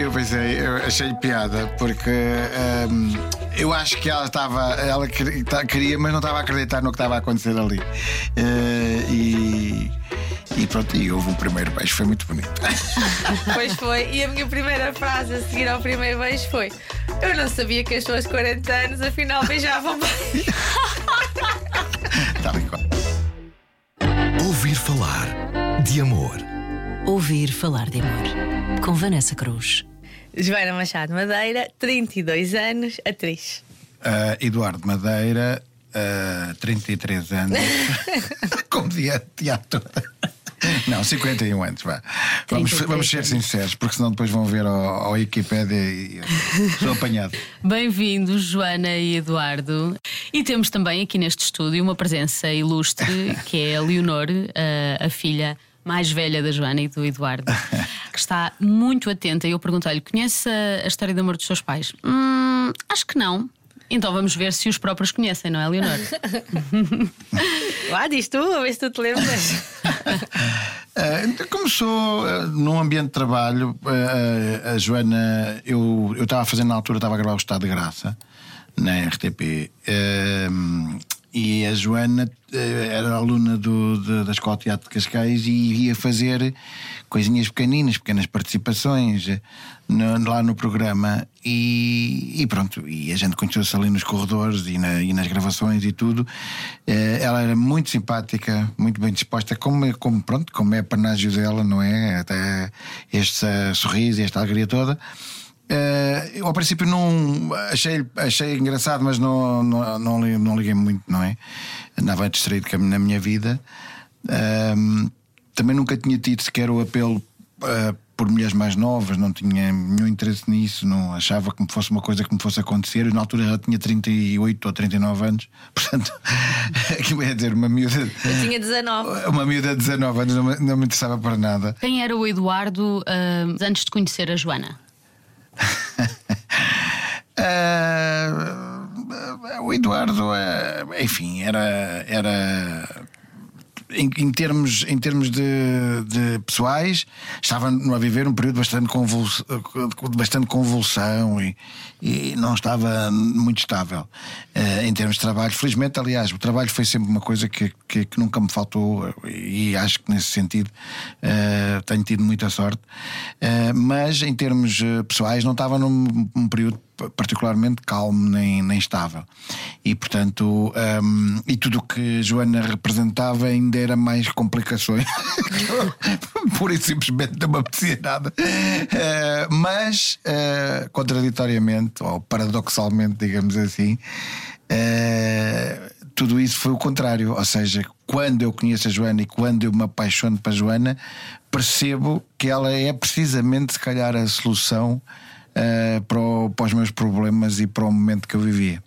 eu pensei, eu achei piada, porque hum, eu acho que ela estava, ela tá- queria, mas não estava a acreditar no que estava a acontecer ali. Eh, e, e pronto, e houve um primeiro beijo, foi muito bonito. Pois foi. E a minha primeira frase a seguir ao primeiro beijo foi: Eu não sabia que as pessoas de 40 anos afinal beijavam bem. Tal e qual. Ouvir falar de amor. Ouvir falar de amor. Com Vanessa Cruz. Joana Machado Madeira, 32 anos, atriz. Ah, Eduardo Madeira, ah, 33 anos, comediante de teatro. Não, 51 anos, vá. Vamos, 33 vamos ser anos. sinceros, porque senão depois vão ver ao, ao Wikipédia e sou apanhado. Bem-vindos, Joana e Eduardo. E temos também aqui neste estúdio uma presença ilustre, que é a Leonor, a, a filha mais velha da Joana e do Eduardo, que está muito atenta. E eu perguntei-lhe: conhece a, a história de amor dos seus pais? Hum, acho que não. Então vamos ver se os próprios conhecem, não é, Leonor? Lá, diz tu, a ver se tu te lembras. Uh, começou uh, num ambiente de trabalho. uh, a Joana, eu eu estava fazendo na altura, estava a gravar o Estado de Graça na RTP. uh, e a Joana uh, era aluna do, de- da Escola de Teatro de Cascais e ia fazer coisinhas pequeninas, pequenas participações uh, no- lá no programa. E, e pronto, e a gente conheceu-se ali nos corredores e, na- e nas gravações e tudo. Eh, ela era muito simpática, muito bem disposta, como, é- como, pronto, como é panágio dela, não é? Até este eh, sorriso esta alegria toda. Eh, eu ao princípio não achei, achei engraçado, mas não, não, não, não liguei muito, não é? Andava distraído na minha vida. Ahm, também nunca tinha tido sequer o apelo ah, por mulheres mais novas, não tinha nenhum interesse nisso, não achava que me fosse uma coisa que me fosse acontecer. Eu, na altura já tinha 38 ou 39 anos, portanto, aquilo ia dizer uma miúda. Eu tinha 19. Uma miúda de 19 anos não me, não me interessava para nada. Quem era o Eduardo ah, antes de conhecer a Joana? Ah, o Eduardo, ah, enfim, era. era em, em termos, em termos de, de pessoais, estava a viver um período bastante, convuls, de bastante convulsão e, e não estava muito estável. Eh, em termos de trabalho, felizmente, aliás, o trabalho foi sempre uma coisa que, que, que nunca me faltou e acho que nesse sentido eh, tenho tido muita sorte. Eh, mas em termos eh, pessoais, não estava num, num período particularmente calmo nem, nem estável. E portanto, hum, e tudo o que Joana representava ainda era mais complicações. Pura e simplesmente não me apetecia nada. Eh, mas, eh, contraditoriamente, ou paradoxalmente, digamos assim, eh, tudo isso foi o contrário. Ou seja, quando eu conheço a Joana e quando eu me apaixono para a Joana, percebo que ela é precisamente, se calhar, a solução eh, para, o- para os meus problemas e para o momento que eu vivia.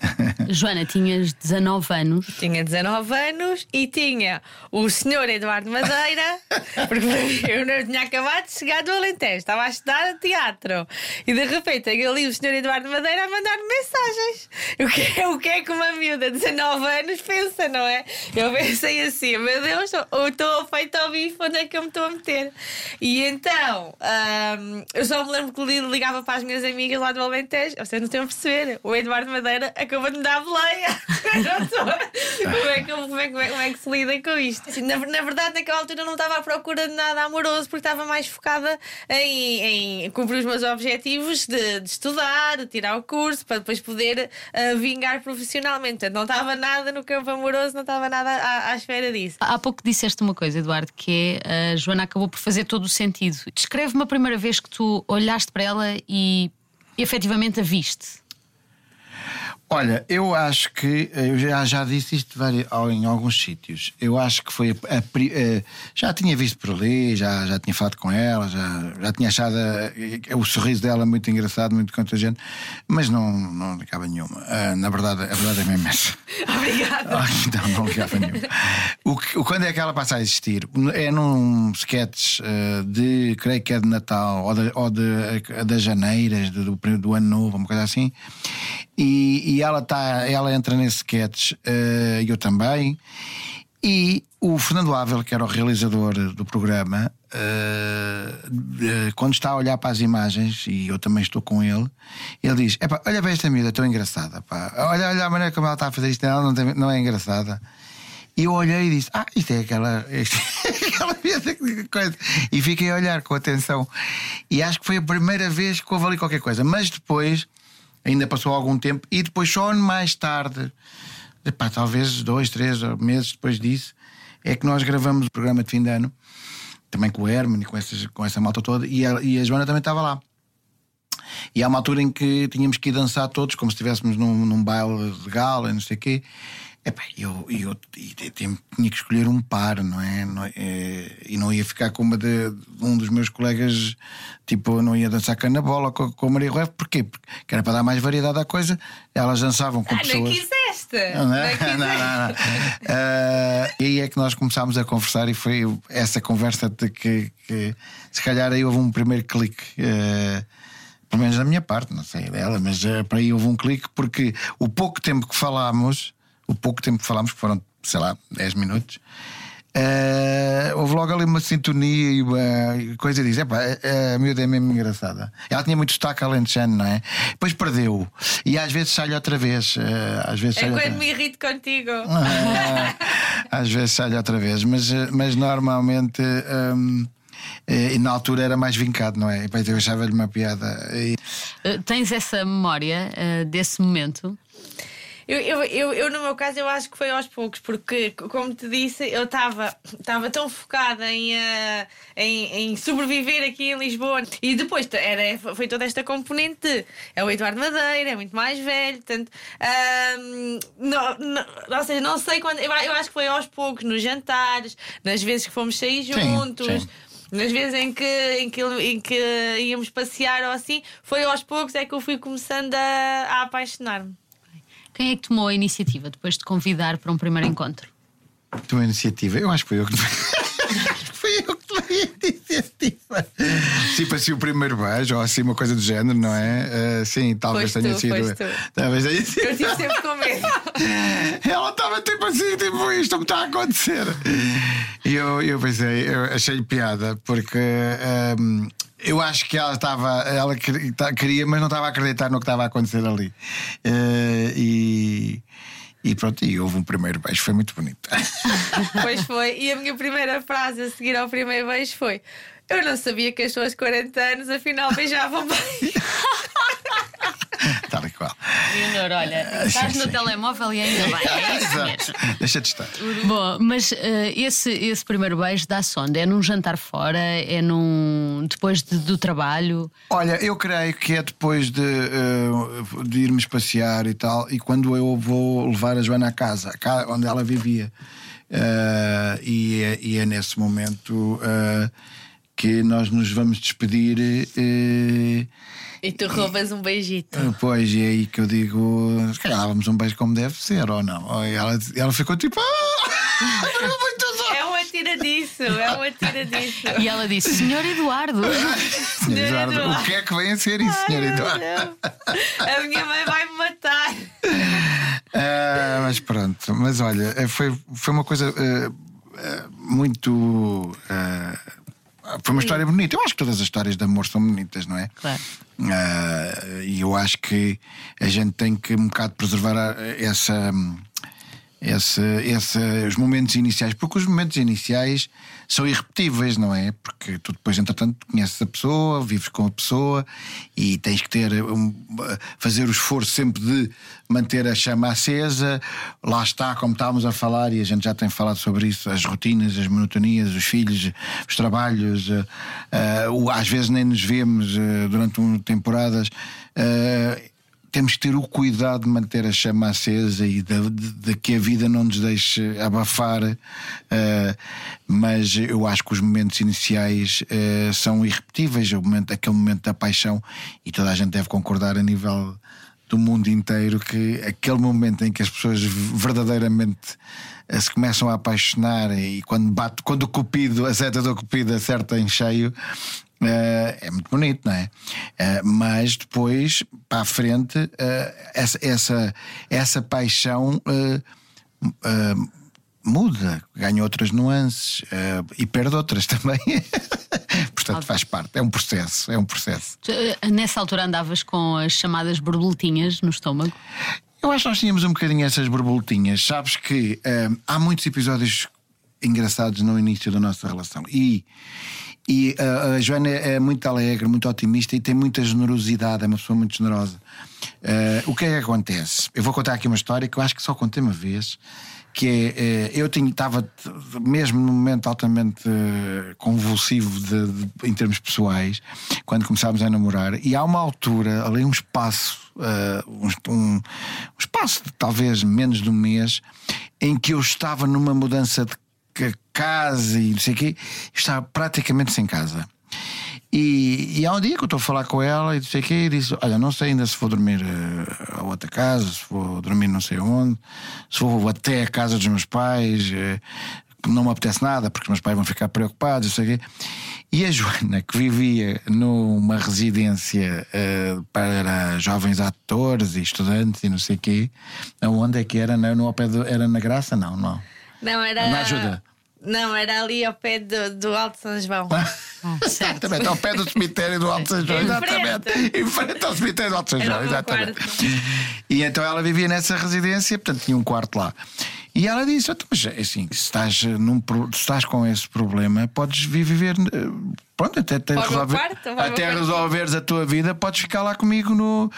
Joana, tinhas 19 anos. Tinha 19 anos e tinha o senhor Eduardo Madeira, porque eu não tinha acabado de chegar do Alentejo, estava a estudar teatro. E de repente tenho ali o senhor Eduardo Madeira a mandar-me mensagens. O que, é- o que é que uma miúda de 19 anos pensa, não é? Eu pensei assim: meu Deus, eu estou feito ao bife, onde é que eu me estou a meter? E então, eu só me lembro que li- ligava para as minhas amigas lá do Alentejo, vocês não estão a perceber, o Eduardo Madeira acabou de me dar boleia. Como, é que, como, é, como, é, como é que se lida com isto? Assim, Na, na verdade, naquela altura não estava à procura de nada amoroso, porque estava mais focada em, em cumprir os meus objetivos de, de estudar, de tirar o curso, para depois poder ah, vingar profissionalmente. Portanto, não estava nada no campo amoroso, não estava nada à, à espera disso. Há pouco disseste uma coisa, Eduardo, que é a Joana acabou por fazer todo o sentido. Descreve-me a primeira vez que tu olhaste para ela e efetivamente a viste. Olha, eu acho que eu já, já disse isto em alguns sítios. Eu acho que foi a, a pri- eh, já tinha visto por ali, já, já tinha falado com ela, já, já tinha achado eh, o sorriso dela muito engraçado, muito contagiante, mas não, não ligava nenhuma. Ah, na verdade, a verdade é mesmo essa. Obrigada. Ah, Não, não ligava nenhuma. O que- quando é que ela passa a existir? É num sketch eh, de, creio que é de Natal ou de, ou de, eh, das Janeiras, do, do, do Ano Novo, uma coisa assim. E, e ela, tá, ela entra nesse sketch, eh, eu também. E o Fernando Ávila, que era o realizador do programa, uh, quando está a olhar para as imagens, e eu também estou com ele, ele diz: Olha para esta miúda, tão engraçada. Pá. Olha, olha a maneira como ela está a fazer isto, ela não, tem, não é engraçada. E eu olhei e disse: Ah, isto é aquela, isto é aquela coisa. E fiquei a olhar com atenção. E acho que foi a primeira vez que houve ali qualquer coisa. Mas depois, ainda passou algum tempo, e depois, só mais tarde, epá, talvez dois, três meses depois disso, é que nós gravamos o programa de fim de ano, também com o Herman e com, essas, com essa malta toda, e a, e a Joana também estava lá. E há uma altura em que tínhamos que ir dançar todos, como se estivéssemos num, num baile de gala, não sei o quê. Epá, eu, eu, eu, tinha que escolher um par, não é? Não, é e não ia ficar com uma de, um dos meus colegas, tipo, não ia dançar cana bola com, com a Maria Rueff, porquê? Porque era para dar mais variedade à coisa. Elas dançavam com ah, pessoas. Não quiseste! Não, não, é? não, não, não. uh, e aí é que nós começámos a conversar, e foi essa conversa de que, que se calhar aí houve um primeiro clique. Uh, pelo menos da minha parte, não sei dela, mas uh, para aí houve um clique, porque o pouco tempo que falámos o pouco tempo que falámos, que foram, sei lá, 10 minutos, uh, houve logo ali uma sintonia e uma coisa diz: epá, a, a miúda é mesmo engraçada. Ela tinha muito destaque alentejano, não é? Depois perdeu. E às vezes sai outra vez. Uh, às vezes é quando outra... me irrito contigo. Uh, às vezes sai outra vez, mas, mas normalmente. Um, e na altura era mais vincado, não é? E eu achava-lhe uma piada. E... Tens essa memória uh, desse momento? Eu, eu, eu, eu, no meu caso, eu acho que foi aos poucos, porque, como te disse, eu estava tão focada em, uh, em, em, sobreviver aqui em Lisboa. E depois era, foi toda esta componente de, é o Eduardo Madeira, é muito mais velho, portanto, não, não, ou seja, não sei quando. Eu, eu, acho que foi aos poucos, nos jantares, nas vezes que fomos sair juntos. Sim, sim. Nas vezes em que, em, que, em que íamos passear ou assim, foi aos poucos é que eu fui começando a, a apaixonar-me. Quem é que tomou a iniciativa depois de convidar para um primeiro encontro? Tomou a iniciativa? Eu acho que foi eu que foi eu que tomei a iniciativa. Tipo assim, o primeiro beijo, ou assim, uma coisa do género, não é? Uh, sim, talvez tenha tu, sido. Talvez tenha sido. Eu tive sempre com medo. Ela estava tipo assim, tipo, isto me está a acontecer. E eu, eu pensei, eu achei piada, porque. Um, ehm, eu acho que ela estava, ela queria, mas não estava a acreditar no que estava a acontecer ali. Uh, e, e pronto, e houve um primeiro beijo, foi muito bonito. Pois foi, e a minha primeira frase a seguir ao primeiro beijo foi: Eu não sabia que as suas 40 anos afinal beijavam bem. Leonor, olha, estás sim, no sim. telemóvel e ainda bem. É mesmo. Deixa de estar. Bom, mas uh, esse, esse primeiro beijo dá-se onde? É num jantar fora? É num. depois de, do trabalho? Olha, eu creio que é depois de, uh, de irmos passear e tal, e quando eu vou levar a Joana à casa, onde ela vivia. Uh, e, é, e, é, nesse momento que nós nos vamos despedir. E tu roubas um beijito. Ah, pois, e é aí que eu digo: se calhar dávamos um beijo como deve ser, ou não? E ela, ela ficou tipo: ah, É uma tira disso, é uma tira disso. E ela disse: Senhor Eduardo. Senhor Eduardo, Eduardo, o que é que vem a ser isso, Senhor Eduardo? A minha mãe vai me matar. Uh, mas pronto, mas olha, eh, foi, foi uma coisa uh, uh, muito foi uma história bonita. Eu acho que todas as histórias de amor são bonitas, não é? Claro. Uh, e eu acho que a gente tem que um bocado preservar essa esse, esse, os momentos iniciais, porque os momentos iniciais são irrepetíveis, não é? Porque tu depois, entretanto, conheces a pessoa, vives com a pessoa e tens que ter um, fazer o esforço sempre de manter a chama acesa. Lá está, como estávamos a falar, e a gente já tem falado sobre isso, as rotinas, as monotonias, os filhos, os trabalhos, uh, uh, às vezes nem nos vemos uh, durante um, temporadas temos que ter o cuidado de manter a chama acesa e de, de, de que a vida não nos deixe abafar. Uh, mas eu acho que os momentos iniciais uh, são irrepetíveis. O momento, aquele momento da paixão, e toda a gente deve concordar a nível do mundo inteiro que aquele momento em que as pessoas verdadeiramente uh, se começam a apaixonar e quando bate, quando o cupido, a seta do cupido acerta em cheio, Uh, é muito bonito, não é? Uh, mas depois, para a frente, uh, essa, essa, essa paixão muda, ganha outras nuances e perde outras também. Portanto, faz parte, é um processo, é um processo. Eh, nessa altura andavas com as chamadas borboletinhas no estômago? Eu acho que nós tínhamos um bocadinho essas borboletinhas. Sabes que uh, há muitos episódios engraçados no início da nossa relação. E, e uh, a Joana é muito alegre, muito otimista e tem muita generosidade, é uma pessoa muito generosa. Uh, o que é que acontece? Eu vou contar aqui uma história que eu acho que só contei uma vez que é, eu estava mesmo num momento altamente convulsivo de, de, em termos pessoais quando começámos a namorar e há uma altura ali um espaço um, um, espaço de talvez menos de um mês em que eu estava numa mudança de casa e não sei o quê estava praticamente sem casa e, e, há um dia que eu estou a falar com ela e sei que e disse: Olha, não sei ainda se vou dormir uh, a outra casa, se vou dormir não sei onde, se vou até a casa dos meus pais, uh, não me apetece nada porque os meus pais vão ficar preocupados, sei quê. E a Joana, que vivia numa residência uh, para jovens atores e estudantes e não sei o quê, aonde é que era? No, no era na Graça? Não, não. Não, era. Na ajuda. Não, era ali ao pé do, do Alto São João. Ah, exatamente, ao pé do cemitério do Alto São João. Exatamente. Em frente ao cemitério do Alto São João. Exatamente. E então ela vivia nessa residência, portanto tinha um quarto lá. E ela disse: então, mas assim, se estás, num, se estás com esse problema, podes viver. Eh, pronto, até, até, resolver, quarto, até resolveres a tua vida, podes ficar lá comigo no.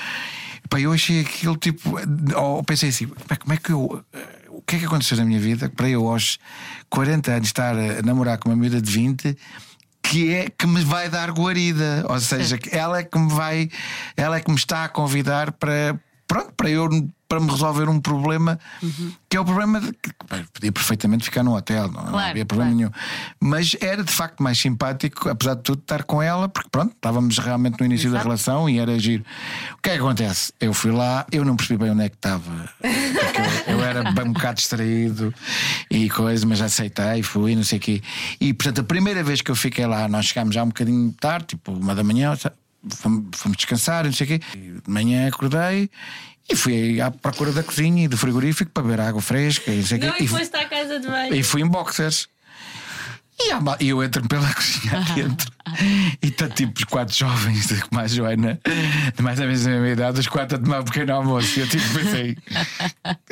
Pá, eu achei aquilo tipo. Oh, pensei assim: como é que eu eh, o que é que aconteceu na minha vida para eu aos 40 anos estar a namorar com uma miúda de 20 que é que me vai dar guarida, ou seja, que ela é que me vai, ela é que me está a convidar para pronto, para eu para me resolver um problema uhum. que é o problema de que podia perfeitamente ficar no hotel, não, claro, não havia problema claro. nenhum. Mas era de facto mais simpático, apesar de tudo, estar com ela, porque pronto, estávamos realmente no início Exato. da relação e era giro. O que é que acontece? Eu fui lá, eu não percebi bem onde é que estava, eu, eu, era bem um bocado distraído e coisa, mas aceitei, fui, não sei o quê. E portanto, a primeira vez que eu fiquei lá, nós chegámos já um bocadinho tarde, tipo uma da manhã, fomos, fomos descansar, não sei o quê. De manhã acordei e fui à procura da cozinha e do frigorífico para beber água fresca. E, não, e, e foste à casa de banho. E fui em boxers. E eu entro pela cozinha aqui dentro e está tipo os quatro jovens, como a Joana, de mais ou menos a mesma idade, os quatro a tomar um pequeno almoço. E eu tipo pensei,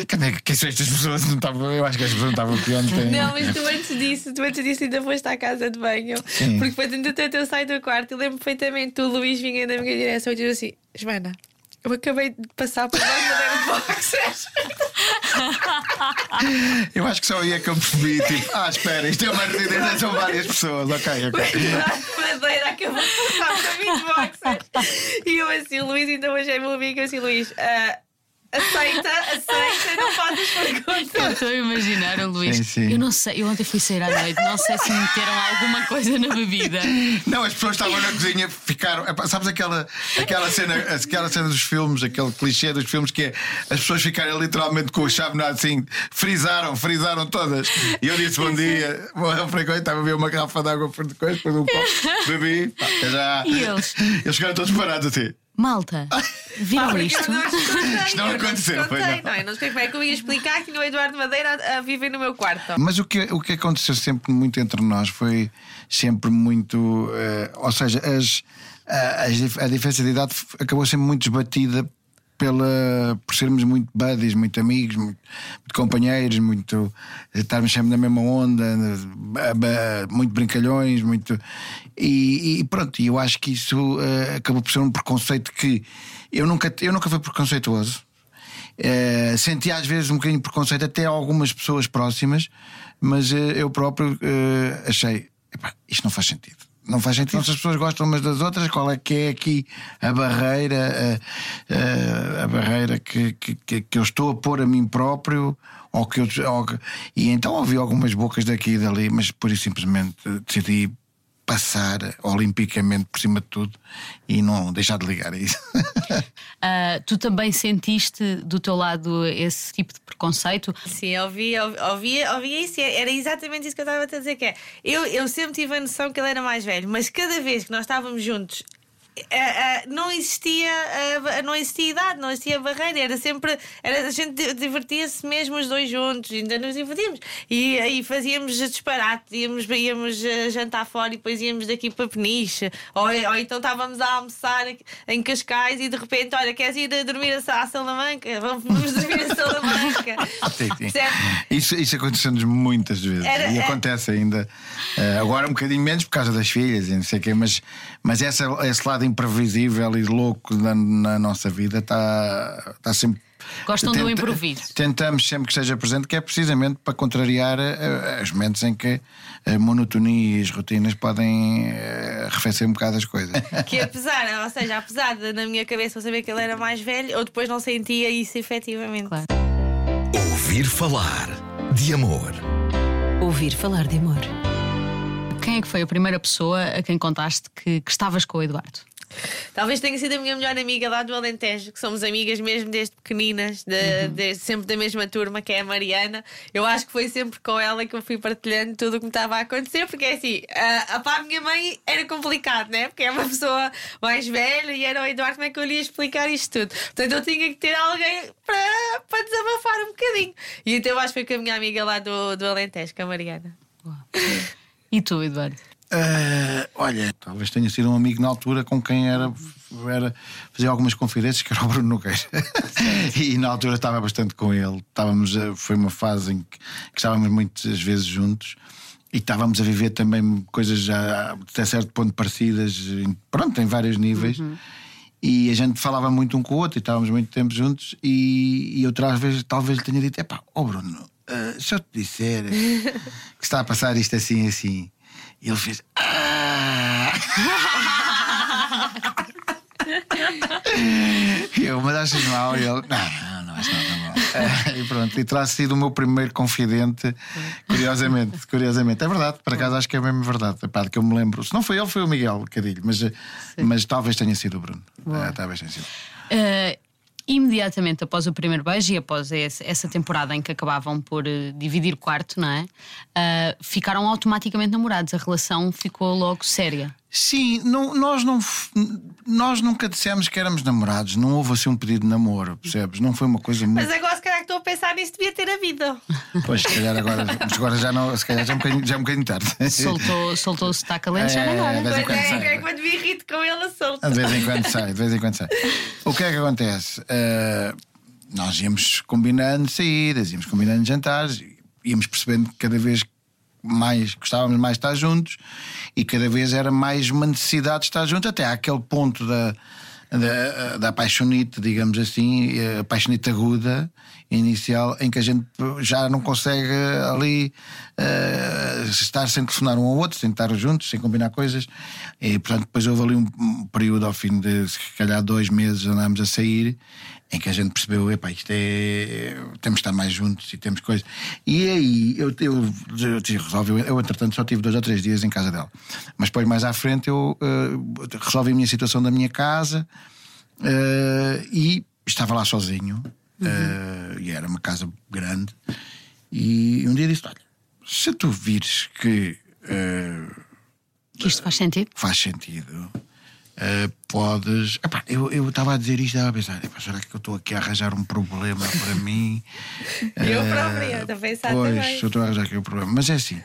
quem, é, quem são estas pessoas? Não estavam, eu acho que as pessoas não estavam aqui ontem. Não, mas tu antes disso, tu antes disso ainda foste à casa de banho. Sim. Porque depois ainda eu saio do quarto e lembro perfeitamente o Luís vinha na minha direção e disse assim: Joana, eu acabei de passar por de boxers. Eu acho que só aí é que eu percebi, tipo, ah, espera, isto é uma residência, são várias pessoas, ok, ok. madeira acabou de passar por mim de boxers. E eu assim, o Luís, então hoje é meu amigo, assim, Luís. Uh, Aceita, aceita, não fazes perguntas. Eu estou a imaginar o Luís. Sim, sim. Eu não sei, eu ontem fui sair à noite, não sei se meteram alguma coisa na bebida. Não, as pessoas estavam na cozinha, ficaram. Sabes aquela, aquela, cena, aquela cena dos filmes, aquele clichê dos filmes que é as pessoas ficarem literalmente com o chave assim, frisaram, frisaram todas. E eu disse bom dia, bom frequente, estava a ver uma garrafa de água por depois, depois um copo, bebi, pá, já. E eles? Eles ficaram todos parados assim. Malta, viram ah, isto? Isto não aconteceu. Não, não. não, não sei como é que eu ia explicar que no Eduardo Madeira a, a vive no meu quarto. Mas o que, o que aconteceu sempre muito entre nós foi sempre muito. Uh, ou seja, as, a, a diferença de idade acabou sempre muito desbatida pela, por sermos muito buddies, muito amigos, muito, muito companheiros, muito estarmos sempre na mesma onda, muito brincalhões, muito. E, e pronto, eu acho que isso uh, acabou por ser um preconceito que eu nunca, eu nunca fui preconceituoso. Uh, senti às vezes um bocadinho de preconceito até algumas pessoas próximas, mas uh, eu próprio achei, isto não faz sentido não faz sentido. Se as pessoas gostam umas das outras, qual é que é aqui a barreira, a, a, a barreira que, que, que eu estou a pôr a mim próprio, ou que eu, ou, e então ouvi algumas bocas daqui e dali, mas por isso simplesmente decidi passar olimpicamente por cima de tudo e não deixar de ligar a isso. uh, tu também sentiste do teu lado esse tipo de preconceito? Sim, ouvi, ouvi, ouvi isso. Era exatamente isso que eu estava a dizer. Que é, eu, eu sempre tive a noção que ele era mais velho, mas cada vez que nós estávamos juntos não existia não existia idade, não existia barreira, era sempre era, a gente di- divertia-se mesmo os dois juntos, ainda nos divertíamos. E aí fazíamos disparate, íamos, íamos eh, jantar fora e depois íamos daqui para Peniche, ou, ou então estávamos a almoçar em Cascais e de repente, olha, queres ir a dormir a, Sa- a Salamanca? Vamos, dormir a Salamanca. Sim, sim. Percebe? Isso, isso aconteceu-nos muitas vezes Era- e é- acontece ainda. Eh, agora um bocadinho menos por causa das filhas e não sei o quê, mas, mas essa, esse lado imprevisível e louco na, na nossa vida está está sempre. Gostam do improviso. Tentamos sempre que esteja presente, que é precisamente para contrariar eh, os momentos em que a monotonia e as rotinas podem eh, arrefecer um bocado as coisas. Que apesar, ou seja, apesar de na minha cabeça eu saber que ele era mais velho, eu depois não sentia isso efetivamente. Claro. Ouvir falar de amor. Ouvir falar de amor. Quem é que foi a primeira pessoa a quem contaste que, que estavas com o Eduardo? Talvez tenha sido a minha melhor amiga lá do Alentejo, que somos amigas mesmo desde pequeninas, de- desde sempre da mesma turma, que é a Mariana. Eu acho que foi sempre com ela que eu fui partilhando tudo o que me estava a acontecer, porque é assim, a, a, para a minha mãe era complicado, né? Porque é uma pessoa mais velha e era o Eduardo, como é que eu lhe ia explicar isto tudo? Portanto, eu tinha que ter alguém para, para desabafar um bocadinho. E então eu acho que foi com a minha amiga lá do, do Alentejo, com a Mariana. E tu, Eduardo? Eh, olha, talvez tenha sido um amigo na altura com quem era, era fazia algumas confidências, que era o Bruno Nogueira. e na altura estava bastante com ele. Estávamos, a- foi uma fase em que, que estávamos muitas vezes juntos e estávamos a viver também coisas já até certo ponto parecidas, em- pronto, em vários níveis. E a gente falava muito um com o outro e estávamos muito tempo juntos. E, e outra vez, talvez lhe tenha dito: Epá, ó Bruno, eh, se eu te disser que está a passar isto assim e assim. E ele fez. "Ah!" E eu, mas achas mal? E ele, não, não, não acho nada mal. Eh, E pronto, e terá sido o meu primeiro confidente, curiosamente, curiosamente. É verdade, por acaso acho que é mesmo verdade. Epá, que eu me lembro. Se não foi ele, foi o Miguel Cadilho, mas, mas talvez tenha sido o Bruno. Eh, talvez tenha sido. Eh, imediatamente após o primeiro beijo e após essa temporada em que acabavam por eh, dividir quarto, não é? Eh, ficaram automaticamente namorados. A relação ficou logo séria. Sim, não- nós, não, nós nunca dissemos que éramos namorados, não houve assim um pedido de namoro, percebes? Não foi uma coisa muito. Mas agora, se calhar, que estou a pensar nisso, devia ter havido. Pois, se calhar agora, mas agora já, não, se calhar já, é um bocadinho, já é um bocadinho tarde. Soltou, soltou o sotaque além já É, não de vez em Pois quando é, sai. é quando me irrito com ele a solto. De vez em quando sai, de vez em quando sai. O que é que acontece? Eh, nós íamos combinando saídas, íamos combinando jantares, íamos percebendo que cada vez mais gostávamos mais de estar juntos e cada vez era mais uma necessidade de estar juntos, até àquele ponto da, da, da apaixonite, digamos assim, a apaixonite aguda inicial, em que a gente já não consegue ali eh, estar sem telefonar um ao outro, sem estar juntos, sem combinar coisas. E portanto, depois houve ali um período ao fim de se calhar dois meses andámos a sair. Em que a gente percebeu, epá, isto é. Temos de estar mais juntos e temos coisas. E aí eu, eu, eu resolvi, eu entretanto só tive dois ou três dias em casa dela. Mas depois mais à frente eu eh, resolvi a minha situação da minha casa eh, e estava lá sozinho. eh, e era uma casa grande. E um dia disse: Olha, se tu vires que Que isto faz sentido? faz sentido. Eh, podes. Epá, eu eu estava a dizer isto, estava a pensar: será que eu estou aqui a arranjar um problema para mim? Eu Eh, própria, estou a pensar pois, também. eu estou a arranjar aqui um problema. Mas é assim,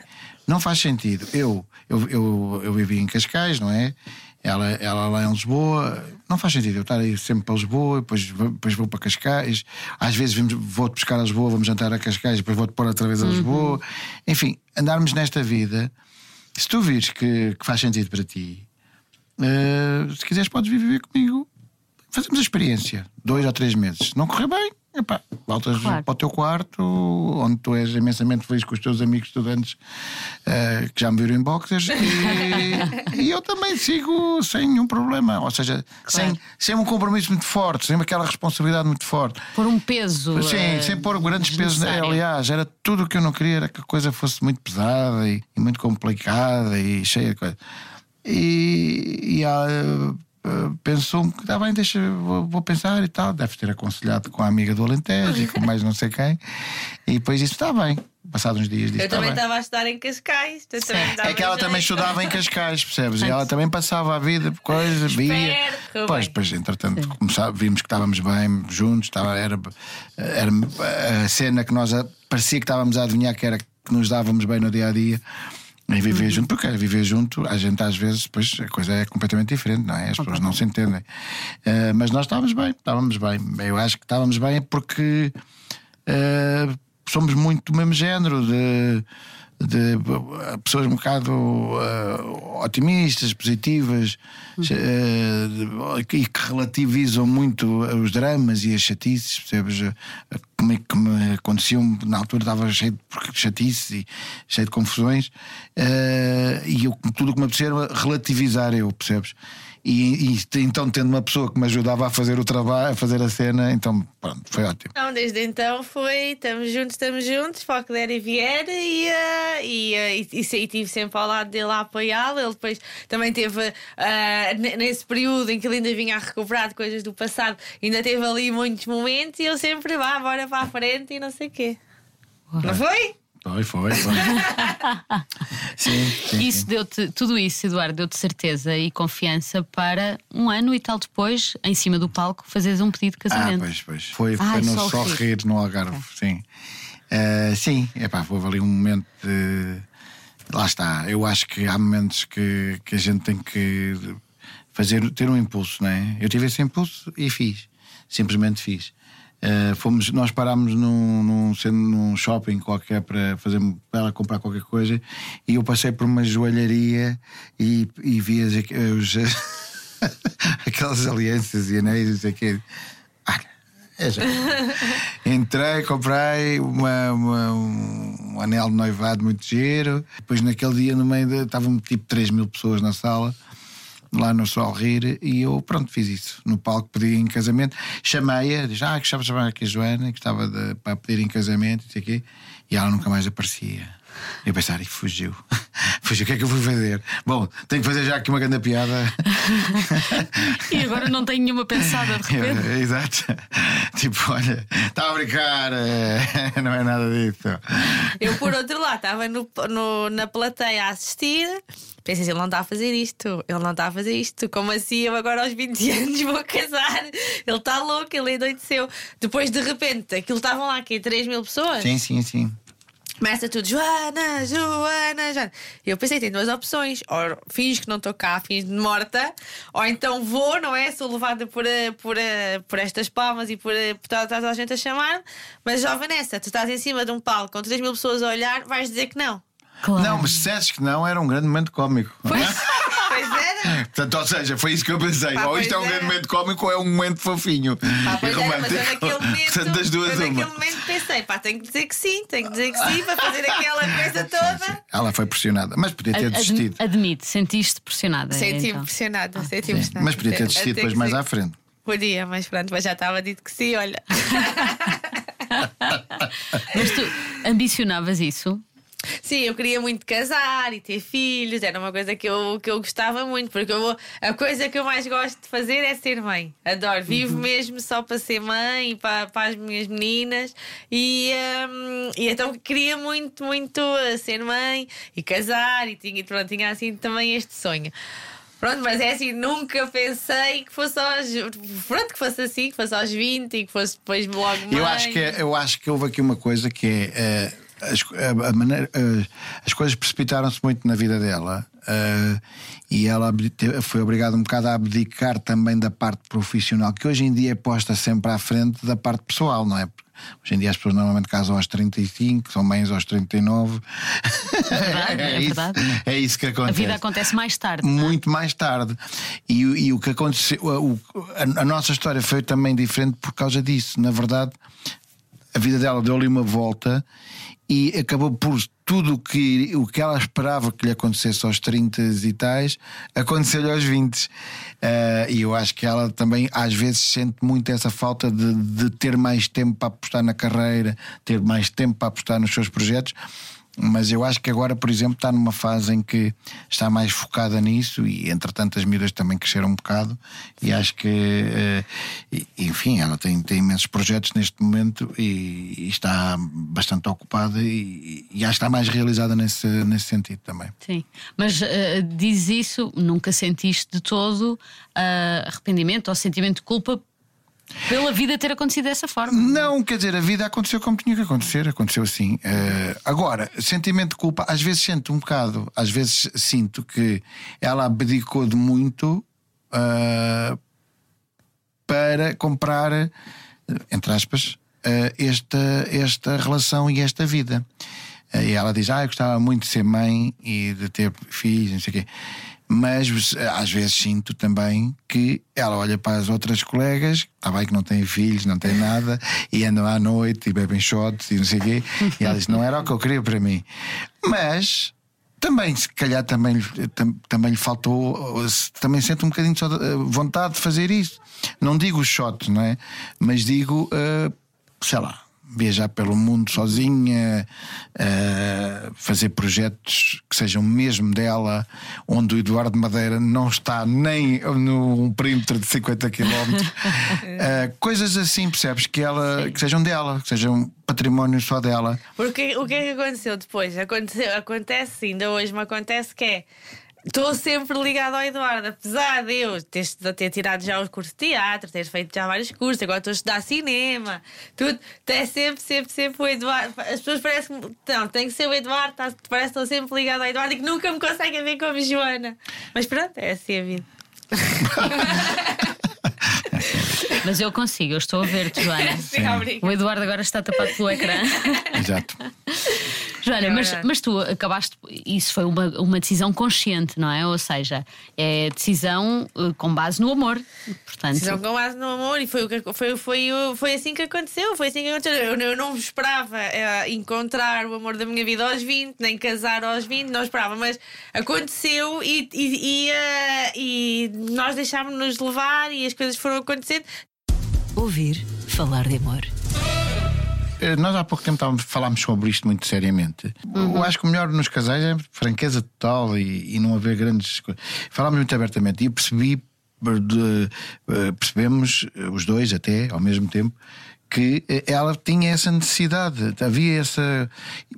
não faz sentido. Eu, eu, eu, eu vivi em Cascais, não é? Ela, ela lá em Lisboa, não faz sentido eu estar aí sempre para Lisboa, depois, depois vou para Cascais. Às vezes vou-te buscar a Lisboa, vamos jantar a Cascais, depois vou-te pôr outra vez a Lisboa. Enfim, andarmos nesta vida, se tu vires que, que faz sentido para ti, eh, se quiseres, podes vir viver comigo. Fazemos a experiência, dois ou três meses. Se não correr bem, epá, voltas Claro. para o teu quarto, onde tu és imensamente feliz com os teus amigos estudantes eh, que já me viram em boxers, e, e eu também sigo sem nenhum problema. Ou seja, sem, sem um compromisso muito forte, sem aquela responsabilidade muito forte. Por um peso. Sim, eh, sem pôr grandes pesos. Aliás, era tudo o que eu não queria, era que a coisa fosse muito pesada e, e muito complicada e cheia de coisa. E, e há, eh, eh, pensou que está bem, deixa, vou, vou, pensar e tal. Deve ter aconselhado com a amiga do Alentejo e com mais não sei quem. E depois disse: está bem. Passados uns dias disse, Eu também tá estava a estudar em Cascais. É que ela também estudava em Cascais, percebes? E ela também passava a vida por coisas, via. Pois, depois, entretanto, começava, vimos que estávamos bem juntos, estava, era, era a cena que nós parecia que estávamos a adivinhar que era que nos dávamos bem no dia a dia. E viver uhum. junto, porque viver junto, a gente às vezes, depois a coisa é completamente diferente, não é? As pessoas não se entendem. Uh, mas nós estávamos bem, estávamos bem. Eu acho que estávamos bem porque uh, somos muito do mesmo género de de pessoas um bocado uh, otimistas, positivas uh, e que relativizam muito os dramas e as chatices, percebes? Como é que me aconteciam, na altura estava cheio de chatices e cheio de confusões, uh, e eu, tudo o que me apetecia era relativizar eu, percebes? E, e, então, tendo uma pessoa que me ajudava a fazer o trabalho, a fazer a cena, então pronto, foi ótimo. Não, desde então foi estamos juntos, estamos juntos, foco der e vier, e, uh, e, uh, e, e, tive sempre ao lado dele a apoiá-lo. Ele depois também teve, uh, nesse período em que ele ainda vinha a recuperar de coisas do passado, ainda teve ali muitos momentos, e eu sempre vá, bora para a frente e não sei o quê. Não foi? Foi, foi, foi. sim, sim, isso sim. deu-te, tudo isso, Eduardo, deu-te certeza e confiança para um ano e tal depois, em cima do palco, fazeres um pedido de casamento. Ah, pois, pois. Foi Ai, no Só, rir. rir no Algarve, sim. Uh, sim, epá, houve ali um momento de. Lá está, eu acho que há momentos que, que a gente tem que fazer, ter um impulso, não é? Eu tive esse impulso e fiz, simplesmente fiz. Uh, fomos, nós parámos num, num, num shopping qualquer para, fazer, para ela comprar qualquer coisa e eu passei por uma joalharia e, e vi as, os, aquelas alianças e anéis e sei que. Ah, é já. Entrei, comprei uma, uma, um anel de noivado muito giro. Depois, naquele dia, no meio de, estavam tipo 3 mil pessoas na sala lá no Sol Rir, e eu, pronto, fiz isso. No palco pedi em casamento, chamei-a, disse: Ah, gostava de chamar aqui a Joana, gostava de, para pedir em casamento, e, aqui, e ela nunca mais aparecia. Eu pensar, e fugiu. fugiu, o que é que eu fui fazer? Bom, tenho que fazer já aqui uma grande piada. e agora não tenho nenhuma pensada de repente. Eu, exato. Tipo, olha, estava a brincar, eh, não é nada disso. Eu, por outro lado, estava no, no, na plateia a assistir Pensei assim, ele não está a fazer isto, ele não está a fazer isto. Como assim eu agora aos 20 anos vou casar? Ele está louco, ele endoideceu. Depois de repente, aquilo estavam lá aqui 3 mil pessoas. Sim, sim, sim. Começa tudo, Joana, Joana, Joana. Eu pensei, tem duas opções. Ou fins que não estou cá, fins de morta, ou então vou, não é? Sou levada por, eh, por, eh, por estas palmas e por, eh, por toda, toda a gente a chamar. Mas, ó, Vanessa, tu estás em cima de um palco com 3 mil pessoas a olhar, vais dizer que não. Claro. Não, mas se dissesses que não, era um grande momento cómico. Pois, pois era. Portanto, ou seja, foi isso que eu pensei. ou isto é um grande momento cómico ou é um momento fofinho. Pá, pois era, mas eu naquele momento, Portanto, das duas, eu uma. naquele momento pensei, pá, tenho que dizer que sim, tenho que dizer que sim para fazer aquela coisa toda. Sim, sim. Ela foi pressionada, mas podia ter desistido. Admite, sentiste pressionada. Senti-me então. pressionada, senti-me pressionada. Mas podia ter desistido depois mais à frente. Podia, mas pronto, mas já estava dito que sim, olha. mas tu ambicionavas isso? Sim, eu queria muito casar e ter filhos, era uma coisa que eu, que eu gostava muito, porque eu, a coisa que eu mais gosto de fazer é ser mãe. Adoro, vivo uhum. mesmo só para ser mãe e para, para as minhas meninas. E, um, e então queria muito, muito ser mãe e casar, e tinha, pronto, tinha assim também este sonho. Pronto, mas é assim, nunca pensei que fosse aos. Pronto, que fosse assim, que fosse aos 20 e que fosse depois logo mãe. Eu acho que, é, eu acho que houve aqui uma coisa que é. Uh as, a, a maneira, as coisas precipitaram-se muito na vida dela uh, e ela foi obrigada um bocado a abdicar também da parte profissional, que hoje em dia é posta sempre à frente da parte pessoal, não é? Hoje em dia as pessoas normalmente casam aos 35, são mães aos 39. É verdade, é, é, verdade. Isso, é isso que acontece. A vida acontece mais tarde. Muito mais tarde. E, e o que aconteceu, o, a, a nossa história foi também diferente por causa disso. Na verdade, a vida dela deu-lhe uma volta e acabou por tudo que, o que ela esperava que lhe acontecesse aos 30 e tais, aconteceu-lhe aos 20. Uh, eh, e eu acho que ela também às vezes sente muito essa falta de, de ter mais tempo para apostar na carreira, ter mais tempo para apostar nos seus projetos. Mas eu acho que agora, por exemplo, está numa fase em que está mais focada nisso e, entretanto, as miúdas também cresceram um bocado. E acho que, eh, enfim, ela tem, tem imensos projetos neste momento e, e está bastante ocupada e, e que está mais realizada nesse, nesse sentido também. Sim. Mas eh, diz isso, nunca sentiste de todo ah, arrependimento ou sentimento de culpa pela vida ter acontecido dessa forma? Não, quer dizer, a vida aconteceu como tinha que acontecer, aconteceu assim. Eh, agora, sentimento de culpa, às vezes sinto um bocado, às vezes sinto que ela abdicou de muito ah, para comprar, entre aspas, eh, esta, esta relação e esta vida. E ela diz: Ah, eu gostava muito de ser mãe e de ter filhos, não sei o quê. Mas eh, às vezes sinto também que ela olha para as outras colegas, está bem que não têm filhos, não têm nada, e andam à noite e bebem shots e não sei o quê. E ela diz: Não era o que eu queria para mim. Mas também, se calhar, também, lhe- tam- também lhe faltou, ou se- também sente um bocadinho de, eh, vontade de fazer isso. Não digo o shot, não é? Mas digo, eh, sei lá, viajar pelo mundo sozinha, eh, fazer projetos que sejam mesmo dela, onde o Eduardo Madeira não está nem num perímetro de 50 km. Eh, coisas assim, percebes? Que, ela, que sejam dela, que sejam património só dela. Porque o que é que aconteceu depois? Aconteceu, acontece, ainda hoje me acontece que é. Estou sempre ligado ao Eduardo, apesar de eu ter, ter tirado já os cursos de teatro, ter feito já vários cursos, agora estou a estudar cinema, tudo. É sempre, sempre, sempre o Eduardo. As pessoas parecem. Não, tem que ser o Eduardo, tá, parece que estou sempre ligado ao Eduardo e que nunca me conseguem ver como Joana. Mas pronto, é assim a vida. Mas eu consigo, eu estou a ver-te, Joana. Sim. O Eduardo agora está tapado pelo ecrã. Exato. Joana, mas, mas tu acabaste, isso foi uma, uma decisão consciente, não é? Ou seja, é decisão eh, com base no amor. Portanto, Decisão com base no amor e foi, o que, foi, foi, foi assim que aconteceu. Foi assim que aconteceu. Eu, eu não esperava eh, encontrar o amor da minha vida aos 20, nem casar aos 20, não esperava, mas aconteceu e, e, e, eh, e nós deixámos-nos levar e as coisas foram acontecendo. Ouvir falar de amor. Eh, Nós há pouco tempo estávamos, falámos sobre isto muito seriamente. Eu acho que o melhor nos casais é franqueza total e, e não haver grandes coisas. Falámos muito abertamente e eu percebi, de- eh, percebemos, eh, os dois até ao mesmo tempo, que ela tinha essa necessidade, havia essa.